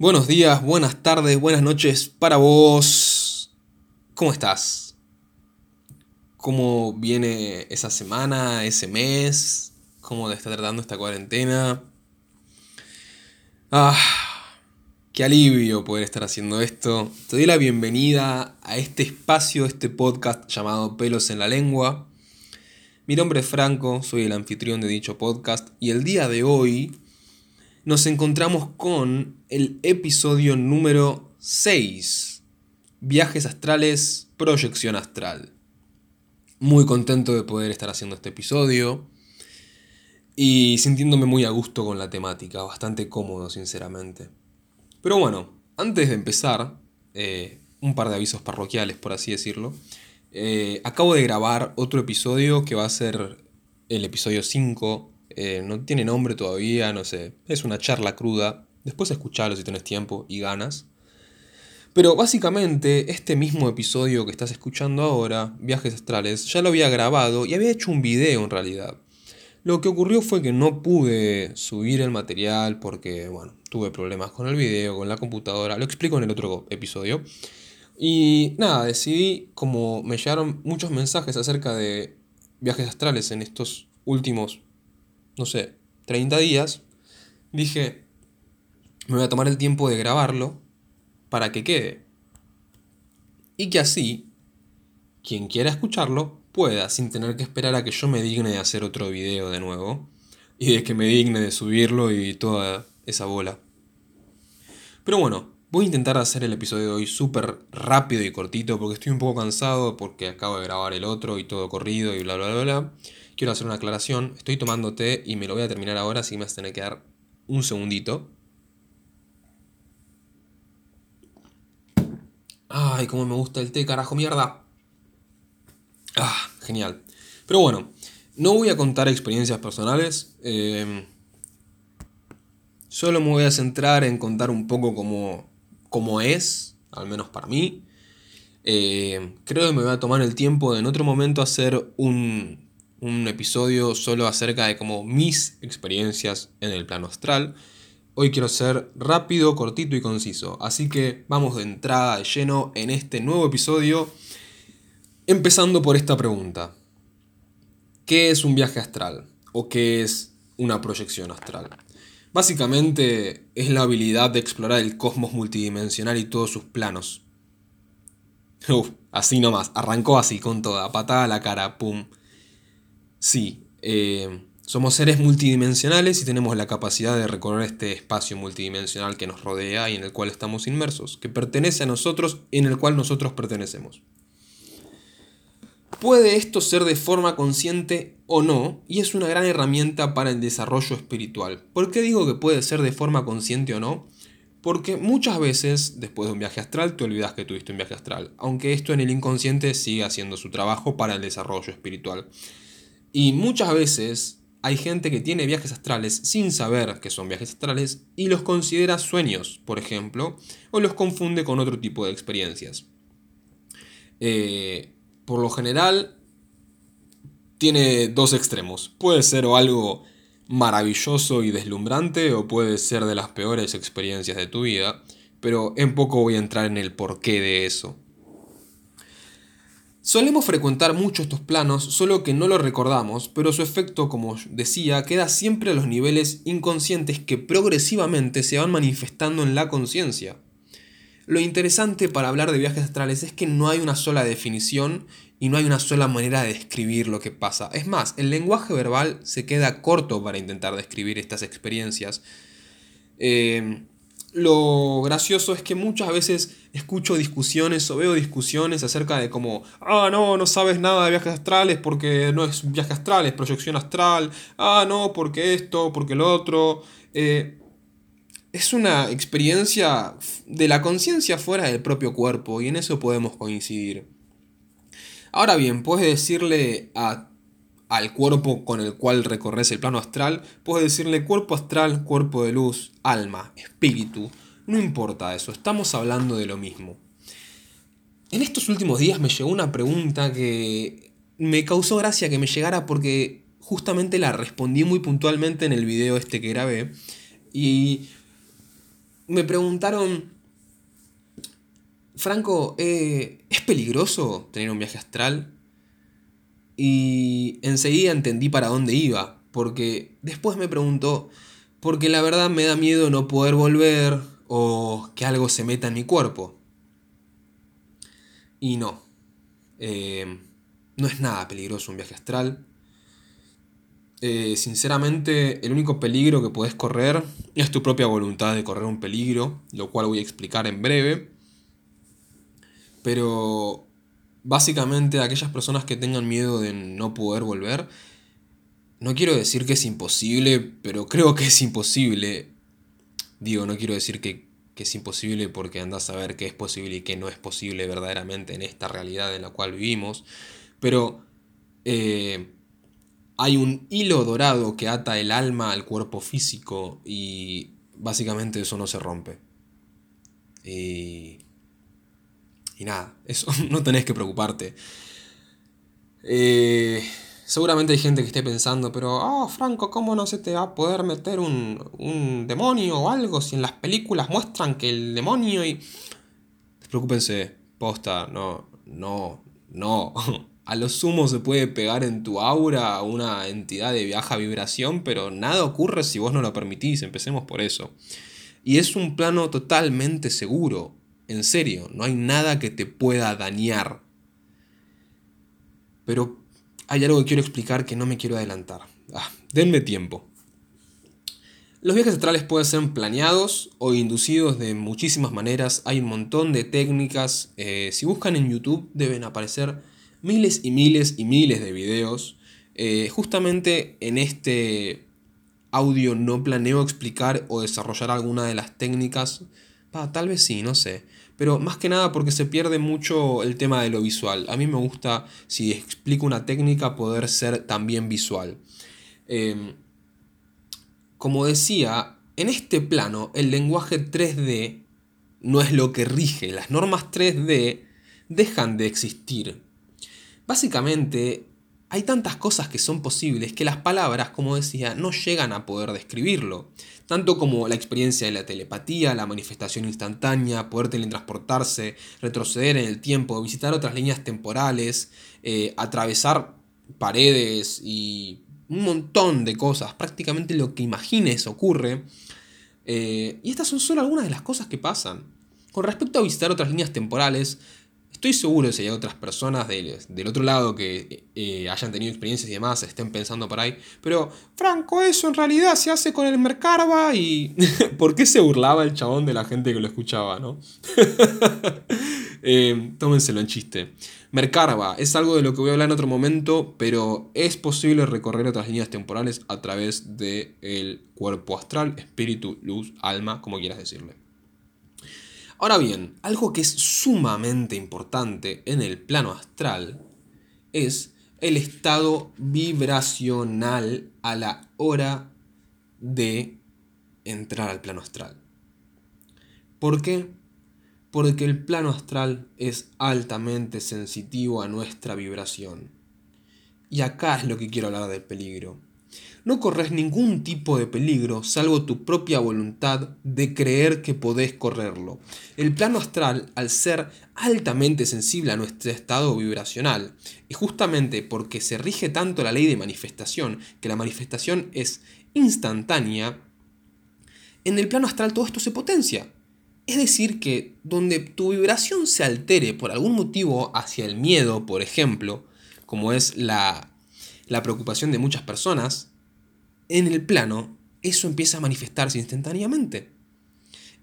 Buenos días, buenas tardes, buenas noches para vos. ¿Cómo estás? ¿Cómo viene esa semana, ese mes? ¿Cómo te está tratando esta cuarentena? Ah, qué alivio poder estar haciendo esto. Te doy la bienvenida a este espacio, este podcast llamado Pelos en la Lengua. Mi nombre es Franco, soy el anfitrión de dicho podcast y el día de hoy nos encontramos con el episodio número 6, Viajes astrales, proyección astral. Muy contento de poder estar haciendo este episodio y sintiéndome muy a gusto con la temática, bastante cómodo sinceramente. Pero bueno, antes de empezar, eh, un par de avisos parroquiales por así decirlo. Eh, acabo de grabar otro episodio que va a ser el episodio 5 eh, no tiene nombre todavía, no sé. Es una charla cruda. Después escuchalo si tenés tiempo y ganas. Pero básicamente este mismo episodio que estás escuchando ahora, Viajes Astrales, ya lo había grabado y había hecho un video en realidad. Lo que ocurrió fue que no pude subir el material porque, bueno, tuve problemas con el video, con la computadora. Lo explico en el otro episodio. Y nada, decidí, como me llegaron muchos mensajes acerca de viajes astrales en estos últimos no sé, 30 días, dije, me voy a tomar el tiempo de grabarlo para que quede. Y que así, quien quiera escucharlo, pueda, sin tener que esperar a que yo me digne de hacer otro video de nuevo, y de que me digne de subirlo y toda esa bola. Pero bueno, voy a intentar hacer el episodio de hoy súper rápido y cortito porque estoy un poco cansado porque acabo de grabar el otro y todo corrido y bla bla bla bla quiero hacer una aclaración. Estoy tomando té y me lo voy a terminar ahora, así me vas a tener que dar un segundito. Ay, cómo me gusta el té, carajo, mierda. Ah, genial. Pero bueno, no voy a contar experiencias personales. Em, solo me voy a centrar en contar un poco cómo, cómo es, al menos para mí. Em, creo que me voy a tomar el tiempo de en otro momento hacer un, un episodio solo acerca de como mis experiencias en el plano astral. Hoy quiero ser rápido, cortito y conciso, así que vamos de entrada de lleno en este nuevo episodio, empezando por esta pregunta. ¿Qué es un viaje astral? ¿O qué es una proyección astral? Básicamente es la habilidad de explorar el cosmos multidimensional y todos sus planos. Así nomás, arrancó así con toda, patada a la cara, pum. Sí, eh, somos seres multidimensionales y tenemos la capacidad de recorrer este espacio multidimensional que nos rodea y en el cual estamos inmersos, que pertenece a nosotros y en el cual nosotros pertenecemos. Puede esto ser de forma consciente o no, y es una gran herramienta para el desarrollo espiritual. ¿Por qué digo que puede ser de forma consciente o no? Porque muchas veces, después de un viaje astral, te olvidas que tuviste un viaje astral, aunque esto en el inconsciente sigue haciendo su trabajo para el desarrollo espiritual. Y muchas veces hay gente que tiene viajes astrales sin saber que son viajes astrales y los considera sueños, por ejemplo, o los confunde con otro tipo de experiencias. Eh, por lo general, tiene dos extremos. Puede ser algo maravilloso y deslumbrante o puede ser de las peores experiencias de tu vida, pero en poco voy a entrar en el porqué de eso. Solemos frecuentar mucho estos planos, solo que no lo recordamos, pero su efecto, como decía, queda siempre a los niveles inconscientes que progresivamente se van manifestando en la conciencia. Lo interesante para hablar de viajes astrales es que no hay una sola definición y no hay una sola manera de describir lo que pasa. Es más, el lenguaje verbal se queda corto para intentar describir estas experiencias. Eh, lo gracioso es que muchas veces escucho discusiones o veo discusiones acerca de como, ah, no, no sabes nada de viajes astrales porque no es viaje astral, es proyección astral, ah, no, porque esto, porque lo otro. Eh, es una experiencia de la conciencia fuera del propio cuerpo y en eso podemos coincidir. Ahora bien, puedes decirle a al cuerpo con el cual recorres el plano astral, puedes decirle cuerpo astral, cuerpo de luz, alma, espíritu. No importa eso, estamos hablando de lo mismo. En estos últimos días me llegó una pregunta que me causó gracia que me llegara porque justamente la respondí muy puntualmente en el video este que grabé. Y me preguntaron, Franco, eh, ¿es peligroso tener un viaje astral? Y enseguida entendí para dónde iba, porque después me preguntó, porque la verdad me da miedo no poder volver o que algo se meta en mi cuerpo. Y no, eh, no es nada peligroso un viaje astral. Eh, sinceramente, el único peligro que puedes correr es tu propia voluntad de correr un peligro, lo cual voy a explicar en breve. Pero básicamente aquellas personas que tengan miedo de no poder volver, no quiero decir que es imposible, pero creo que es imposible. Digo, no quiero decir que, es imposible porque andas a ver qué es posible y qué no es posible verdaderamente en esta realidad en la cual vivimos. Pero eh, hay un hilo dorado que ata el alma al cuerpo físico y básicamente eso no se rompe. Y y nada, eso no tenés que preocuparte. Eh, seguramente hay gente que esté pensando, pero, oh, Franco, ¿cómo no se te va a poder meter un, un demonio o algo si en las películas muestran que el demonio y... Despreocúpense, posta, no, no, no. A lo sumo se puede pegar en tu aura una entidad de baja vibración, pero nada ocurre si vos no lo permitís, empecemos por eso. Y es un plano totalmente seguro. En serio, no hay nada que te pueda dañar. Pero hay algo que quiero explicar que no me quiero adelantar. Ah, denme tiempo. Los viajes astrales pueden ser planeados o inducidos de muchísimas maneras. Hay un montón de técnicas. Eh, si buscan en YouTube deben aparecer miles y miles y miles de videos. Eh, justamente en este audio no planeo explicar o desarrollar alguna de las técnicas. tal vez sí, no sé pero más que nada porque se pierde mucho el tema de lo visual. A mí me gusta, si explico una técnica, poder ser también visual. Em, como decía, en este plano el lenguaje 3D no es lo que rige, las normas 3D dejan de existir. Básicamente, hay tantas cosas que son posibles que las palabras, como decía, no llegan a poder describirlo tanto como la experiencia de la telepatía, la manifestación instantánea, poder teletransportarse, retroceder en el tiempo, visitar otras líneas temporales, eh, atravesar paredes y un montón de cosas, prácticamente lo que imagines ocurre. Eh, y estas son solo algunas de las cosas que pasan. Con respecto a visitar otras líneas temporales, Estoy seguro de si hay otras personas del, otro lado que eh, hayan tenido experiencias y demás, estén pensando por ahí. Pero, Franco, eso en realidad se hace con el Mercarva y... ¿Por qué se burlaba el chabón de la gente que lo escuchaba, no? eh, tómenselo en chiste. Mercarva es algo de lo que voy a hablar en otro momento, pero es posible recorrer otras líneas temporales a través del cuerpo astral, espíritu, luz, alma, como quieras decirle. Ahora bien, algo que es sumamente importante en el plano astral es el estado vibracional a la hora de entrar al plano astral. ¿Por qué? Porque el plano astral es altamente sensitivo a nuestra vibración. Y acá es lo que quiero hablar del peligro no corres ningún tipo de peligro salvo tu propia voluntad de creer que podés correrlo. El plano astral, al ser altamente sensible a nuestro estado vibracional, y justamente porque se rige tanto la ley de manifestación, que la manifestación es instantánea, en el plano astral todo esto se potencia. Es decir, que donde tu vibración se altere por algún motivo hacia el miedo, por ejemplo, como es la, la preocupación de muchas personas, en el plano, eso empieza a manifestarse instantáneamente.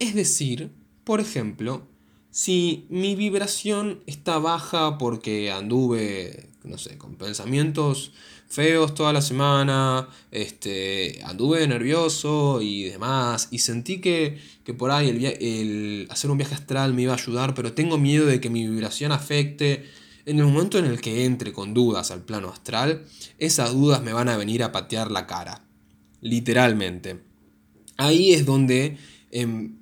Es decir, por ejemplo, si mi vibración está baja porque anduve, no sé, con pensamientos feos toda la semana, este, anduve nervioso y demás, y sentí que, por ahí el, el hacer un viaje astral me iba a ayudar, pero tengo miedo de que mi vibración afecte en el momento en el que entre con dudas al plano astral, esas dudas me van a venir a patear la cara literalmente. Ahí es donde em,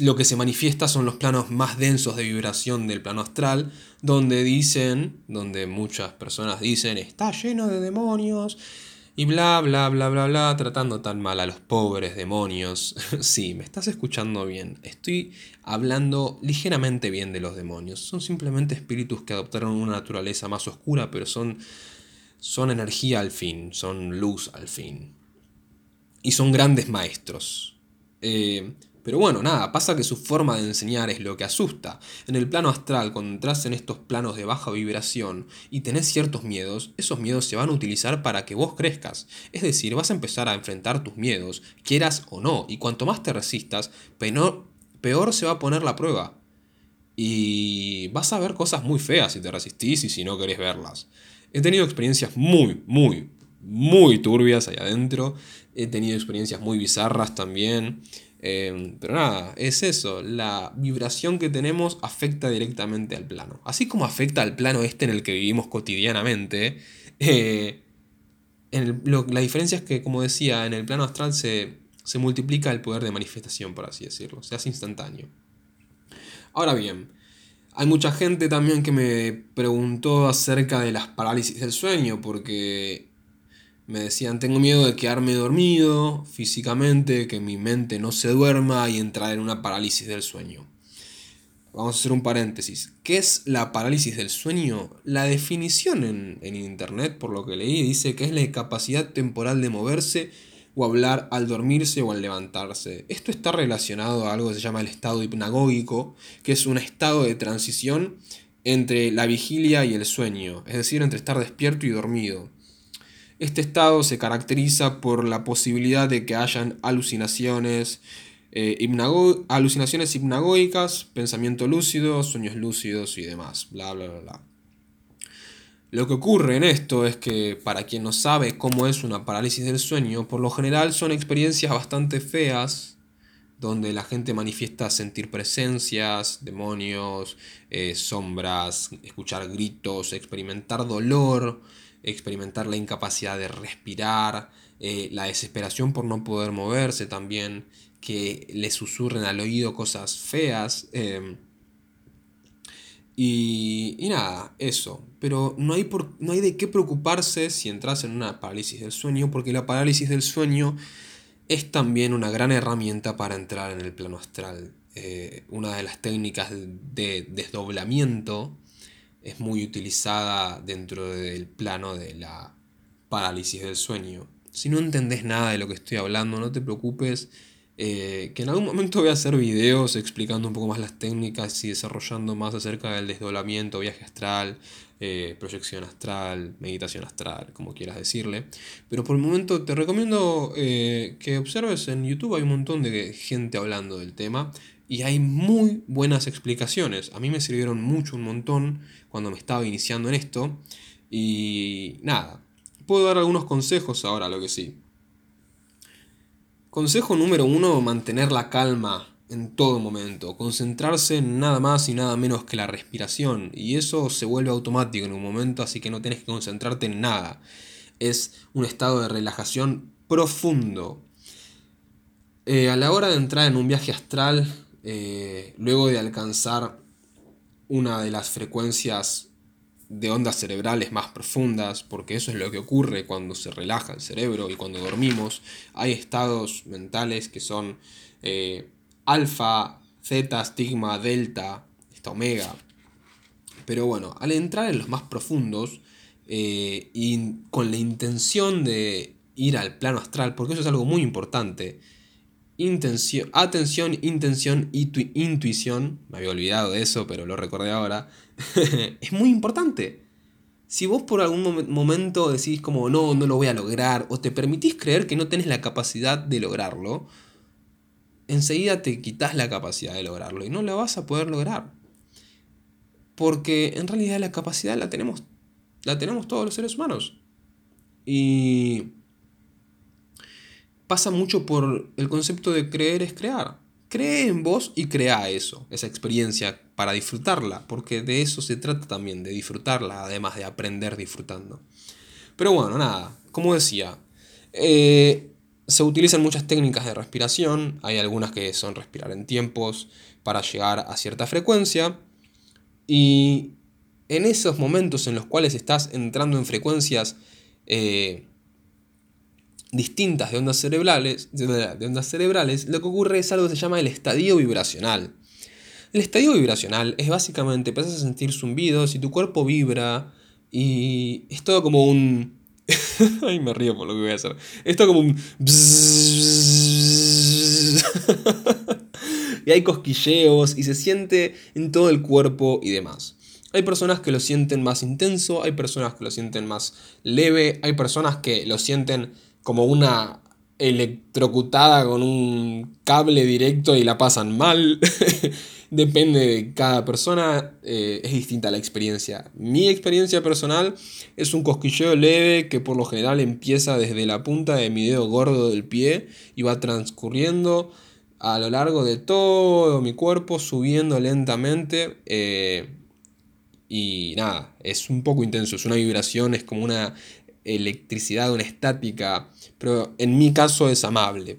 lo que se manifiesta son los planos más densos de vibración del plano astral, donde dicen, donde muchas personas dicen, está lleno de demonios, Y bla, bla, bla, bla, bla, tratando tan mal a los pobres demonios. sí, me estás escuchando bien. Estoy hablando ligeramente bien de los demonios. Son simplemente espíritus que adoptaron una naturaleza más oscura, pero son, son energía al fin, son luz al fin. Y son grandes maestros. Eh, pero bueno, nada, pasa que su forma de enseñar es lo que asusta. En el plano astral, cuando entras en estos planos de baja vibración y tenés ciertos miedos, esos miedos se van a utilizar para que vos crezcas. Es decir, vas a empezar a enfrentar tus miedos, quieras o no, y cuanto más te resistas, peor, se va a poner la prueba. Y vas a ver cosas muy feas si te resistís y si no querés verlas. He tenido experiencias muy, muy, muy turbias ahí adentro. He tenido experiencias muy bizarras también. Em, pero nada, es eso, la vibración que tenemos afecta directamente al plano. Así como afecta al plano este en el que vivimos cotidianamente, eh, la diferencia es que, como decía, en el plano astral se, se multiplica el poder de manifestación, por así decirlo, se hace instantáneo. Ahora bien, hay mucha gente también que me preguntó acerca de las parálisis del sueño, porque me decían, tengo miedo de quedarme dormido físicamente, que mi mente no se duerma y entrar en una parálisis del sueño. Vamos a hacer un paréntesis. ¿Qué es la parálisis del sueño? La definición en, en, internet, por lo que leí, dice que es la incapacidad temporal de moverse o hablar al dormirse o al levantarse. Esto está relacionado a algo que se llama el estado hipnagógico, que es un estado de transición entre la vigilia y el sueño, es decir, entre estar despierto y dormido. Este estado se caracteriza por la posibilidad de que hayan alucinaciones, eh, alucinaciones hipnagógicas, pensamiento lúcido, sueños lúcidos y demás, bla, bla, bla, bla. Lo que ocurre en esto es que para quien no sabe cómo es una parálisis del sueño, por lo general son experiencias bastante feas, donde la gente manifiesta sentir presencias, demonios, eh, sombras, escuchar gritos, experimentar dolor, experimentar la incapacidad de respirar, eh, la desesperación por no poder moverse también, que le susurren al oído cosas feas. Em, y, y, nada, eso. Pero no hay, por, no hay de qué preocuparse si entras en una parálisis del sueño, porque la parálisis del sueño es también una gran herramienta para entrar en el plano astral. Eh, una de las técnicas de desdoblamiento es muy utilizada dentro del plano de la parálisis del sueño. Si no entendés nada de lo que estoy hablando, no te preocupes, eh, que en algún momento voy a hacer videos explicando un poco más las técnicas y desarrollando más acerca del desdoblamiento, viaje astral, eh, proyección astral, meditación astral, como quieras decirle. Pero por el momento te recomiendo eh, que observes en YouTube, hay un montón de gente hablando del tema y hay muy buenas explicaciones. A mí me sirvieron mucho, un montón, cuando me estaba iniciando en esto. Y nada, puedo dar algunos consejos ahora, lo que sí. Consejo número uno, mantener la calma en todo momento, concentrarse en nada más y nada menos que la respiración, y eso se vuelve automático en un momento, así que no tienes que concentrarte en nada. Es un estado de relajación profundo. Eh, a la hora de entrar en un viaje astral, eh, luego de alcanzar una de las frecuencias de ondas cerebrales más profundas, porque eso es lo que ocurre cuando se relaja el cerebro y cuando dormimos, hay estados mentales que son eh, alfa, zeta, estigma, delta, esta omega. Pero bueno, al entrar en los más profundos eh, y con la intención de ir al plano astral, porque eso es algo muy importante, intención, atención, intención y intuición, me había olvidado de eso, pero lo recordé ahora, es muy importante. Si vos por algún momento decís como no, no lo voy a lograr, o te permitís creer que no tenés la capacidad de lograrlo, enseguida te quitas la capacidad de lograrlo y no la vas a poder lograr. Porque en realidad la capacidad la tenemos, la tenemos todos los seres humanos. Y pasa mucho por el concepto de creer es crear. Cree en vos y crea eso, esa experiencia, para disfrutarla, porque de eso se trata también, de disfrutarla, además de aprender disfrutando. Pero bueno, nada, como decía, eh, se utilizan muchas técnicas de respiración, hay algunas que son respirar en tiempos para llegar a cierta frecuencia, y en esos momentos en los cuales estás entrando en frecuencias eh, distintas de ondas cerebrales, de ondas cerebrales, lo que ocurre es algo que se llama el estadio vibracional. El estadio vibracional es básicamente, empiezas a sentir zumbidos y tu cuerpo vibra y es todo como un... Ay, me río por lo que voy a hacer. Es todo como un... y hay cosquilleos y se siente en todo el cuerpo y demás. Hay personas que lo sienten más intenso, hay personas que lo sienten más leve, hay personas que lo sienten como una electrocutada con un cable directo y la pasan mal. Depende de cada persona, eh, es distinta la experiencia. Mi experiencia personal es un cosquilleo leve que por lo general empieza desde la punta de mi dedo gordo del pie y va transcurriendo a lo largo de todo mi cuerpo, subiendo lentamente. Eh, y nada, es un poco intenso, es una vibración, es como una electricidad, una estática, pero en mi caso es amable.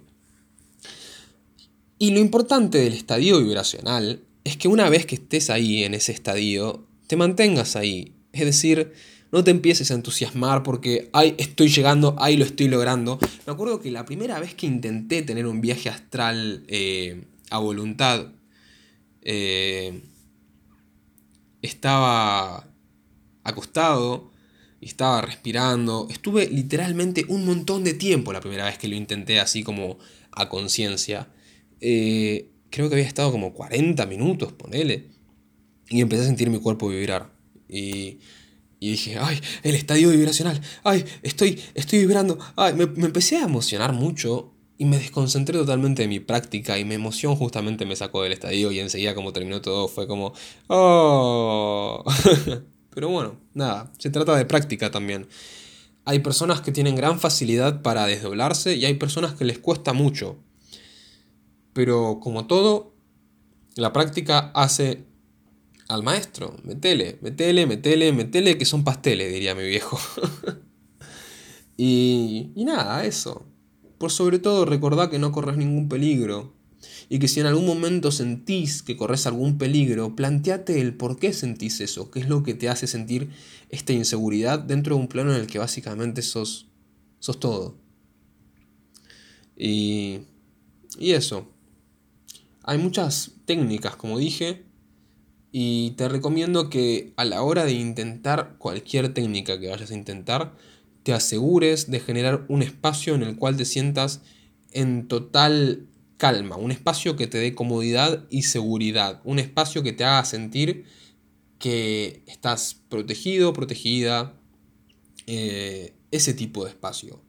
Y lo importante del estadio vibracional es que una vez que estés ahí en ese estadio, te mantengas ahí. Es decir, no te empieces a entusiasmar porque, ay, estoy llegando, ay, lo estoy logrando. Me acuerdo que la primera vez que intenté tener un viaje astral eh, a voluntad, eh, estaba acostado estaba respirando. Estuve literalmente un montón de tiempo la primera vez que lo intenté así como a conciencia. Eh, creo que había estado como 40 minutos, ponele. Y empecé a sentir mi cuerpo vibrar. Y, dije, ay, el estadio vibracional, ay, estoy, estoy vibrando. Ay, me, me empecé a emocionar mucho y me desconcentré totalmente de mi práctica y mi emoción justamente me sacó del estadio y enseguida como terminó todo fue como, oh. Pero bueno, nada, se trata de práctica también. Hay personas que tienen gran facilidad para desdoblarse y hay personas que les cuesta mucho. Pero como todo, la práctica hace al maestro. Metele, metele, metele, metele, que son pasteles, diría mi viejo. y, y nada, eso. Por sobre todo, recordá que no corres ningún peligro y que si en algún momento sentís que corres algún peligro, planteate el por qué sentís eso, qué es lo que te hace sentir esta inseguridad dentro de un plano en el que básicamente sos, sos todo. Y, y eso. Hay muchas técnicas, como dije, y te recomiendo que a la hora de intentar cualquier técnica que vayas a intentar, te asegures de generar un espacio en el cual te sientas en total calma, un espacio que te dé comodidad y seguridad, un espacio que te haga sentir que estás protegido, protegida, eh, ese tipo de espacio.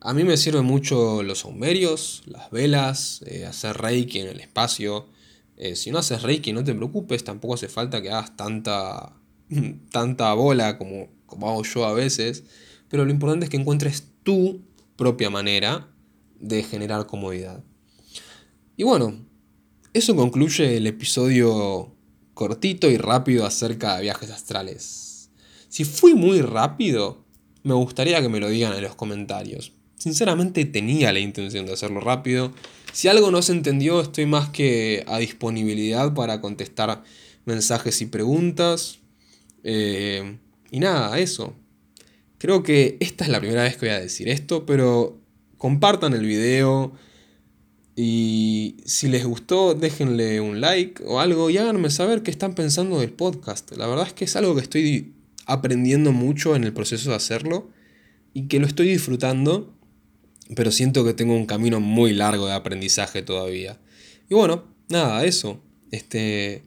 A mí me sirven mucho los saumerios, las velas, eh, hacer reiki en el espacio. Eh, si no haces reiki, no te preocupes, tampoco hace falta que hagas tanta, tanta bola como, como hago yo a veces. Pero lo importante es que encuentres tu propia manera de generar comodidad. Y bueno, eso concluye el episodio cortito y rápido acerca de viajes astrales. Si fui muy rápido, me gustaría que me lo digan en los comentarios. Sinceramente tenía la intención de hacerlo rápido. Si algo no se entendió, estoy más que a disponibilidad para contestar mensajes y preguntas. Eh, y nada, eso. Creo que esta es la primera vez que voy a decir esto, pero compartan el video, y si les gustó, déjenle un like o algo y háganme saber qué están pensando del podcast. La verdad es que es algo que estoy aprendiendo mucho en el proceso de hacerlo y que lo estoy disfrutando, pero siento que tengo un camino muy largo de aprendizaje todavía. Y bueno, nada, eso. Este,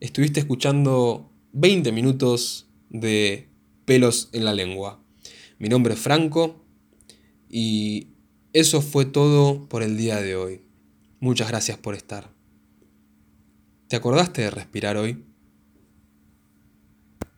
estuviste escuchando 20 minutos de pelos en la lengua. Mi nombre es Franco y eso fue todo por el día de hoy. Muchas gracias por estar. ¿Te acordaste de respirar hoy?